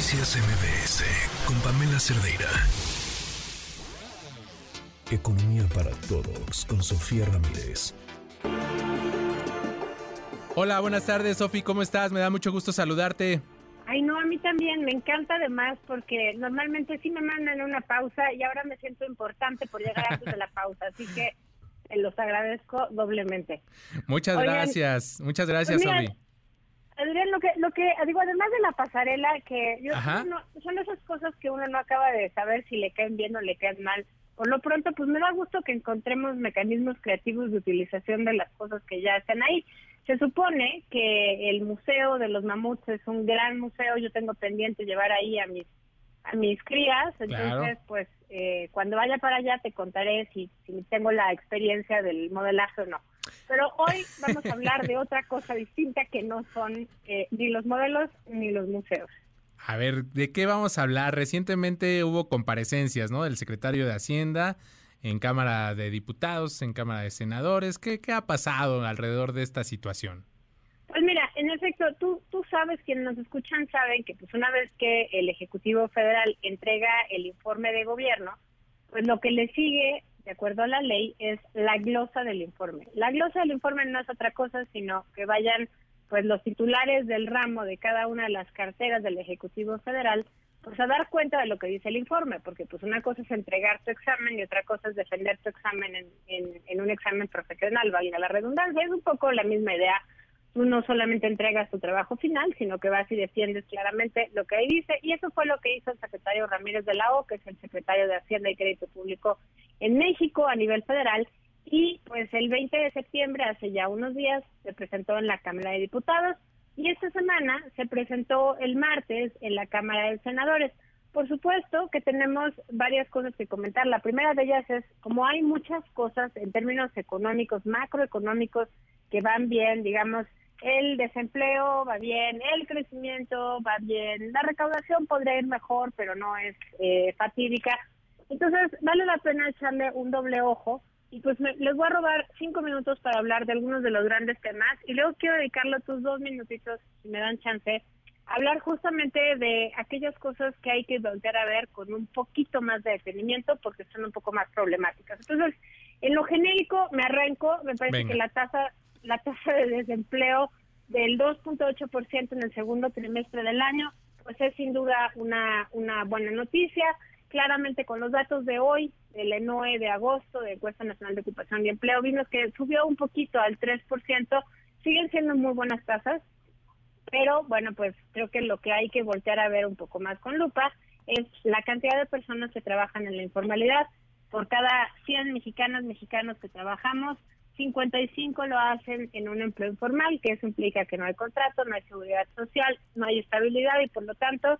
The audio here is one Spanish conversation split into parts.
Noticias MBS con Pamela Cerdeira. Economía para todos con Sofía Ramírez. Hola, buenas tardes, Sofi, ¿cómo estás? Me da mucho gusto saludarte. Ay, no, a mí también me encanta además porque normalmente sí me mandan una pausa y ahora me siento importante por llegar antes de la pausa, así que los agradezco doblemente. Muchas gracias, muchas gracias, pues Sofi. Adrián, lo que, lo que digo, además de la pasarela, que yo, son esas cosas que uno no acaba de saber si le caen bien o le caen mal. Por lo pronto, pues me da gusto que encontremos mecanismos creativos de utilización de las cosas que ya están ahí. Se supone que el Museo de los Mamuts es un gran museo, yo tengo pendiente llevar ahí a mis a mis crías, entonces pues eh, cuando vaya para allá te contaré si, si tengo la experiencia del modelaje o no. Pero hoy vamos a hablar de otra cosa distinta que no son eh, ni los modelos ni los museos. A ver, ¿de qué vamos a hablar? Recientemente hubo comparecencias, ¿no? Del secretario de Hacienda en Cámara de Diputados, en Cámara de Senadores. ¿Qué, qué ha pasado alrededor de esta situación? Pues mira, en efecto, tú, tú sabes, quienes nos escuchan saben que pues una vez que el Ejecutivo Federal entrega el informe de gobierno, pues lo que le sigue de acuerdo a la ley, es la glosa del informe. La glosa del informe no es otra cosa, sino que vayan pues los titulares del ramo de cada una de las carteras del Ejecutivo Federal pues a dar cuenta de lo que dice el informe, porque pues una cosa es entregar tu examen y otra cosa es defender tu examen en, en, en un examen profesional, valga la redundancia, es un poco la misma idea tú no solamente entregas tu trabajo final, sino que vas y defiendes claramente lo que ahí dice. Y eso fue lo que hizo el secretario Ramírez de la O, que es el secretario de Hacienda y Crédito Público en México a nivel federal. Y pues el 20 de septiembre, hace ya unos días, se presentó en la Cámara de Diputados y esta semana se presentó el martes en la Cámara de Senadores. Por supuesto que tenemos varias cosas que comentar. La primera de ellas es, como hay muchas cosas en términos económicos, macroeconómicos, que van bien, digamos, el desempleo va bien, el crecimiento va bien, la recaudación podría ir mejor, pero no es eh, fatídica. Entonces, vale la pena echarle un doble ojo y pues les voy a robar cinco minutos para hablar de algunos de los grandes temas y luego quiero dedicarle otros dos minutitos, si me dan chance, a hablar justamente de aquellas cosas que hay que volver a ver con un poquito más de detenimiento porque son un poco más problemáticas. Entonces, en lo genérico me arranco, me parece que la tasa la tasa de desempleo del 2.8% en el segundo trimestre del año, pues es sin duda una, una buena noticia. Claramente con los datos de hoy, del ENOE de agosto, de Encuesta Nacional de Ocupación y Empleo, vimos que subió un poquito al 3%, siguen siendo muy buenas tasas, pero bueno, pues creo que lo que hay que voltear a ver un poco más con lupa es la cantidad de personas que trabajan en la informalidad. Por cada 100 mexicanas, mexicanos que trabajamos, 55 lo hacen en un empleo informal, que eso implica que no hay contrato, no hay seguridad social, no hay estabilidad y por lo tanto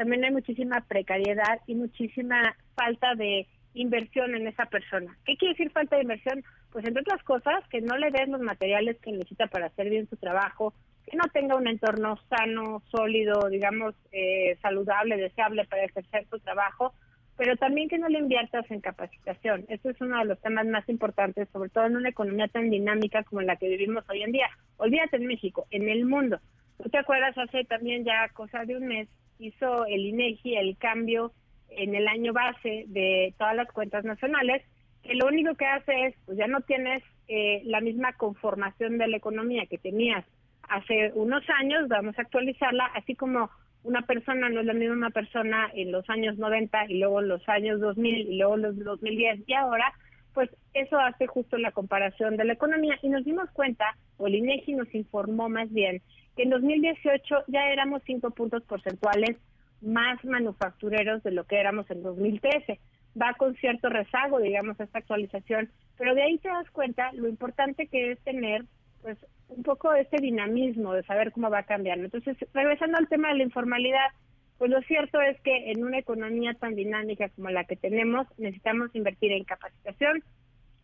también hay muchísima precariedad y muchísima falta de inversión en esa persona. ¿Qué quiere decir falta de inversión? Pues entre otras cosas, que no le den los materiales que necesita para hacer bien su trabajo, que no tenga un entorno sano, sólido, digamos, eh, saludable, deseable para ejercer su trabajo, pero también que no le inviertas en capacitación. Eso es uno de los temas más importantes, sobre todo en una economía tan dinámica como la que vivimos hoy en día. Olvídate en México, en el mundo. ¿Tú te acuerdas? Hace también ya cosa de un mes hizo el INEGI el cambio en el año base de todas las cuentas nacionales, que lo único que hace es, pues ya no tienes eh, la misma conformación de la economía que tenías hace unos años, vamos a actualizarla, así como una persona no es la misma persona en los años 90 y luego en los años 2000 y luego los 2010 y ahora, pues eso hace justo la comparación de la economía. Y nos dimos cuenta, o el INEGI nos informó más bien, que en 2018 ya éramos cinco puntos porcentuales más manufactureros de lo que éramos en 2013. Va con cierto rezago, digamos, esta actualización, pero de ahí te das cuenta lo importante que es tener pues un poco ese dinamismo de saber cómo va cambiando. Entonces, regresando al tema de la informalidad, pues lo cierto es que en una economía tan dinámica como la que tenemos, necesitamos invertir en capacitación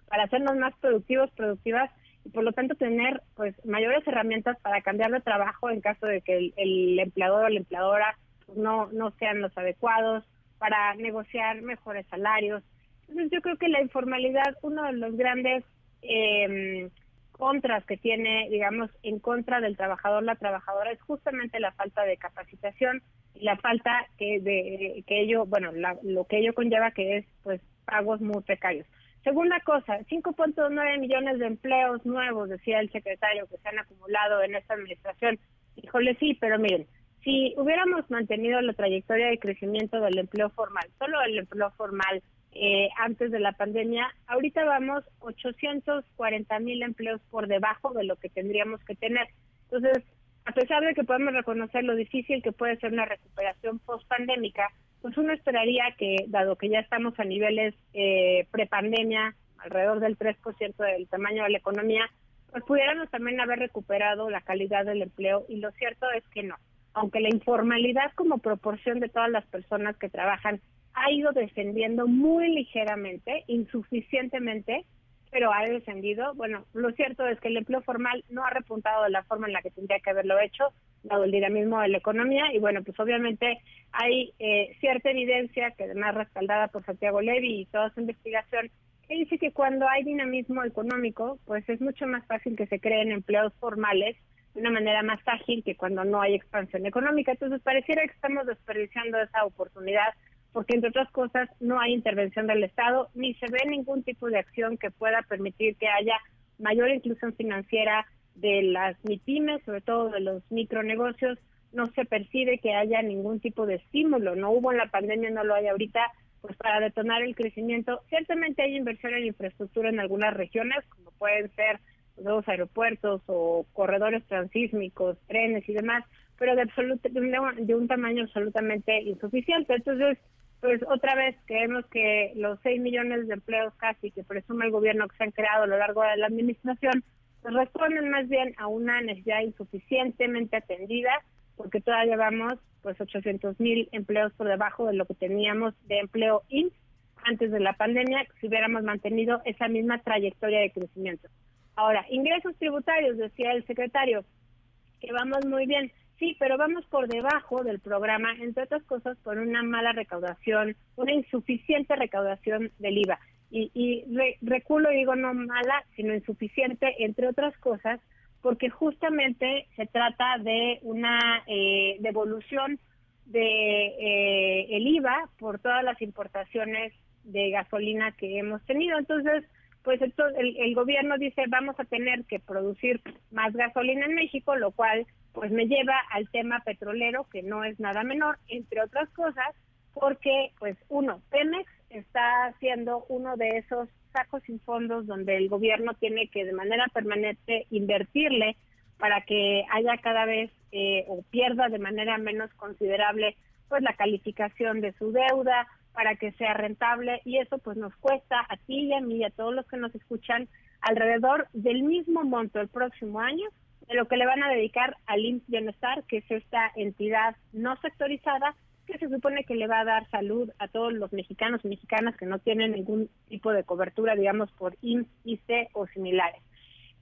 para hacernos más productivos, productivas por lo tanto tener pues mayores herramientas para cambiar de trabajo en caso de que el, empleador o la empleadora pues, no, no sean los adecuados, para negociar mejores salarios. Entonces yo creo que la informalidad, uno de los grandes eh, contras que tiene, digamos, en contra del trabajador, la trabajadora, es justamente la falta de capacitación, y la falta que de que ello, bueno, lo que ello conlleva que es pues pagos muy precarios. Segunda cosa, 5.9 millones de empleos nuevos, decía el secretario, que se han acumulado en esta administración. Híjole, sí, pero miren, si hubiéramos mantenido la trayectoria de crecimiento del empleo formal, solo el empleo formal eh, antes de la pandemia, ahorita vamos 840 mil empleos por debajo de lo que tendríamos que tener. Entonces, a pesar de que podemos reconocer lo difícil que puede ser una recuperación post-pandémica, pues uno esperaría que, dado que ya estamos a niveles eh, prepandemia, alrededor del 3% del tamaño de la economía, pues pudiéramos también haber recuperado la calidad del empleo y lo cierto es que no aunque la informalidad como proporción de todas las personas que trabajan ha ido descendiendo muy ligeramente, insuficientemente, pero ha descendido. Bueno, lo cierto es que el empleo formal no ha repuntado de la forma en la que tendría que haberlo hecho, dado el dinamismo de la economía, y bueno, pues obviamente hay eh, cierta evidencia, que además respaldada por Santiago Levy y toda su investigación, que dice que cuando hay dinamismo económico, pues es mucho más fácil que se creen empleos formales de una manera más ágil que cuando no hay expansión económica. Entonces, pareciera que estamos desperdiciando esa oportunidad porque, entre otras cosas, no hay intervención del Estado ni se ve ningún tipo de acción que pueda permitir que haya mayor inclusión financiera de las MIPIMES, sobre todo de los micronegocios. No se percibe que haya ningún tipo de estímulo. No hubo en la pandemia, no lo hay ahorita, pues para detonar el crecimiento. Ciertamente hay inversión en infraestructura en algunas regiones, como pueden ser nuevos aeropuertos o corredores transísmicos, trenes y demás, pero de, absoluto, de, un tamaño absolutamente insuficiente. Entonces, pues otra vez creemos que los 6 millones de empleos casi que presume el gobierno que se han creado a lo largo de la administración, responden más bien a una necesidad insuficientemente atendida, porque todavía vamos pues 800 mil empleos por debajo de lo que teníamos de empleo INS antes de la pandemia, si hubiéramos mantenido esa misma trayectoria de crecimiento. Ahora, ingresos tributarios, decía el secretario, que vamos muy bien. Sí, pero vamos por debajo del programa, entre otras cosas, por una mala recaudación, una insuficiente recaudación del IVA. Y, y reculo, digo no mala, sino insuficiente, entre otras cosas, porque justamente se trata de una eh, devolución de eh, el IVA por todas las importaciones de gasolina que hemos tenido. Entonces, pues el, el, gobierno dice vamos a tener que producir más gasolina en México, lo cual pues me lleva al tema petrolero, que no es nada menor, entre otras cosas, porque pues uno, Pemex está siendo uno de esos sacos sin fondos donde el gobierno tiene que de manera permanente invertirle para que haya cada vez eh, o pierda de manera menos considerable pues la calificación de su deuda, para que sea rentable. Y eso pues nos cuesta a ti y a mí y a todos los que nos escuchan alrededor del mismo monto el próximo año de lo que le van a dedicar al IMSS Bienestar, que es esta entidad no sectorizada que se supone que le va a dar salud a todos los mexicanos y mexicanas que no tienen ningún tipo de cobertura, digamos, por IMSS, IC o similares.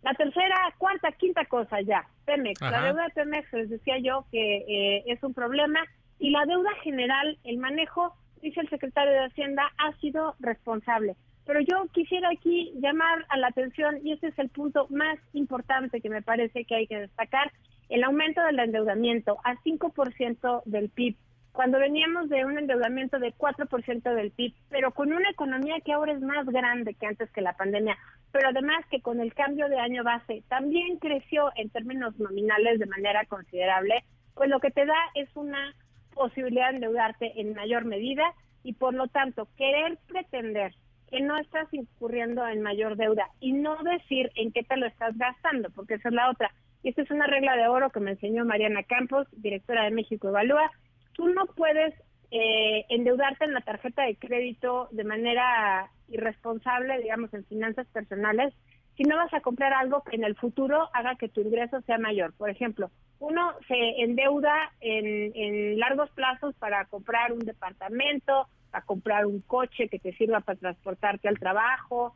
La tercera, cuarta, quinta cosa ya, Pemex. La deuda de Pemex, les decía yo que eh, es un problema y la deuda general, el manejo dice el secretario de Hacienda, ha sido responsable. Pero yo quisiera aquí llamar a la atención, y ese es el punto más importante que me parece que hay que destacar, el aumento del endeudamiento a 5% del PIB, cuando veníamos de un endeudamiento de 4% del PIB, pero con una economía que ahora es más grande que antes que la pandemia, pero además que con el cambio de año base también creció en términos nominales de manera considerable, pues lo que te da es una posibilidad de endeudarte en mayor medida y por lo tanto querer pretender que no estás incurriendo en mayor deuda y no decir en qué te lo estás gastando, porque esa es la otra. Y esta es una regla de oro que me enseñó Mariana Campos, directora de México Evalúa. Tú no puedes eh, endeudarte en la tarjeta de crédito de manera irresponsable, digamos, en finanzas personales, si no vas a comprar algo que en el futuro haga que tu ingreso sea mayor. Por ejemplo, uno se endeuda en, largos plazos para comprar un departamento, para comprar un coche que te sirva para transportarte al trabajo.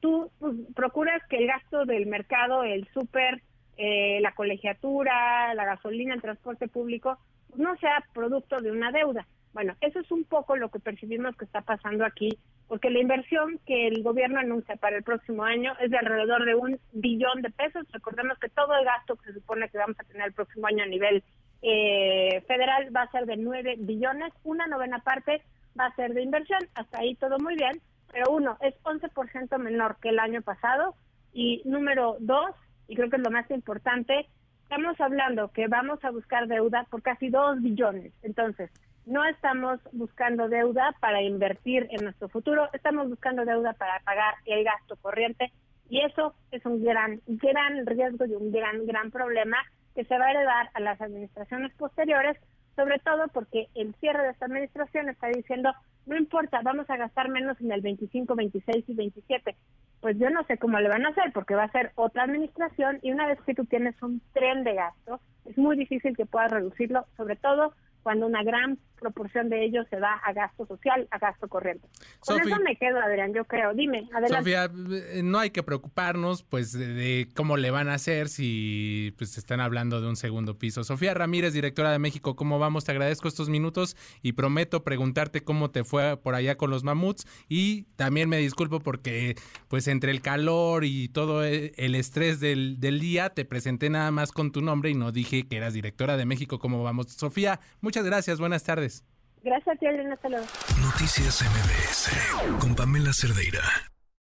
Tú, pues, procuras que el gasto del mercado, el súper, eh, la colegiatura, la gasolina, el transporte público, no sea producto de una deuda. Bueno, eso es un poco lo que percibimos que está pasando aquí, porque la inversión que el gobierno anuncia para el próximo año es de alrededor de un billón de pesos. Recordemos que todo el gasto que se supone que vamos a tener el próximo año a nivel eh, federal va a ser de 9 billones, una novena parte va a ser de inversión, hasta ahí todo muy bien, pero uno, es 11% menor que el año pasado y número dos, y creo que es lo más importante, estamos hablando que vamos a buscar deuda por casi 2 billones, entonces no estamos buscando deuda para invertir en nuestro futuro, estamos buscando deuda para pagar el gasto corriente y eso es un gran, gran riesgo y un gran, gran problema que se va a heredar a las administraciones posteriores, sobre todo porque el cierre de esta administración está diciendo, no importa, vamos a gastar menos en el 25, 26 y 27. Pues yo no sé cómo le van a hacer, porque va a ser otra administración y una vez que tú tienes un tren de gasto, es muy difícil que puedas reducirlo, sobre todo cuando una gran proporción de ellos se va a gasto social, a gasto corriente. Con eso me quedo, Adrián, yo creo. Dime, adelante. Sofía, eh, no hay que preocuparnos pues de, cómo le van a hacer si pues están hablando de un segundo piso. Sofía Ramírez, directora de México, ¿cómo vamos? Te agradezco estos minutos y prometo preguntarte cómo te fue por allá con los mamuts y también me disculpo porque pues entre el calor y todo e, el estrés del, del día te presenté nada más con tu nombre y no dije que eras directora de México, ¿cómo vamos? Sofía, muchas gracias, buenas tardes. Gracias a ti, Elena. Hasta Noticias MBS con Pamela Cerdeira.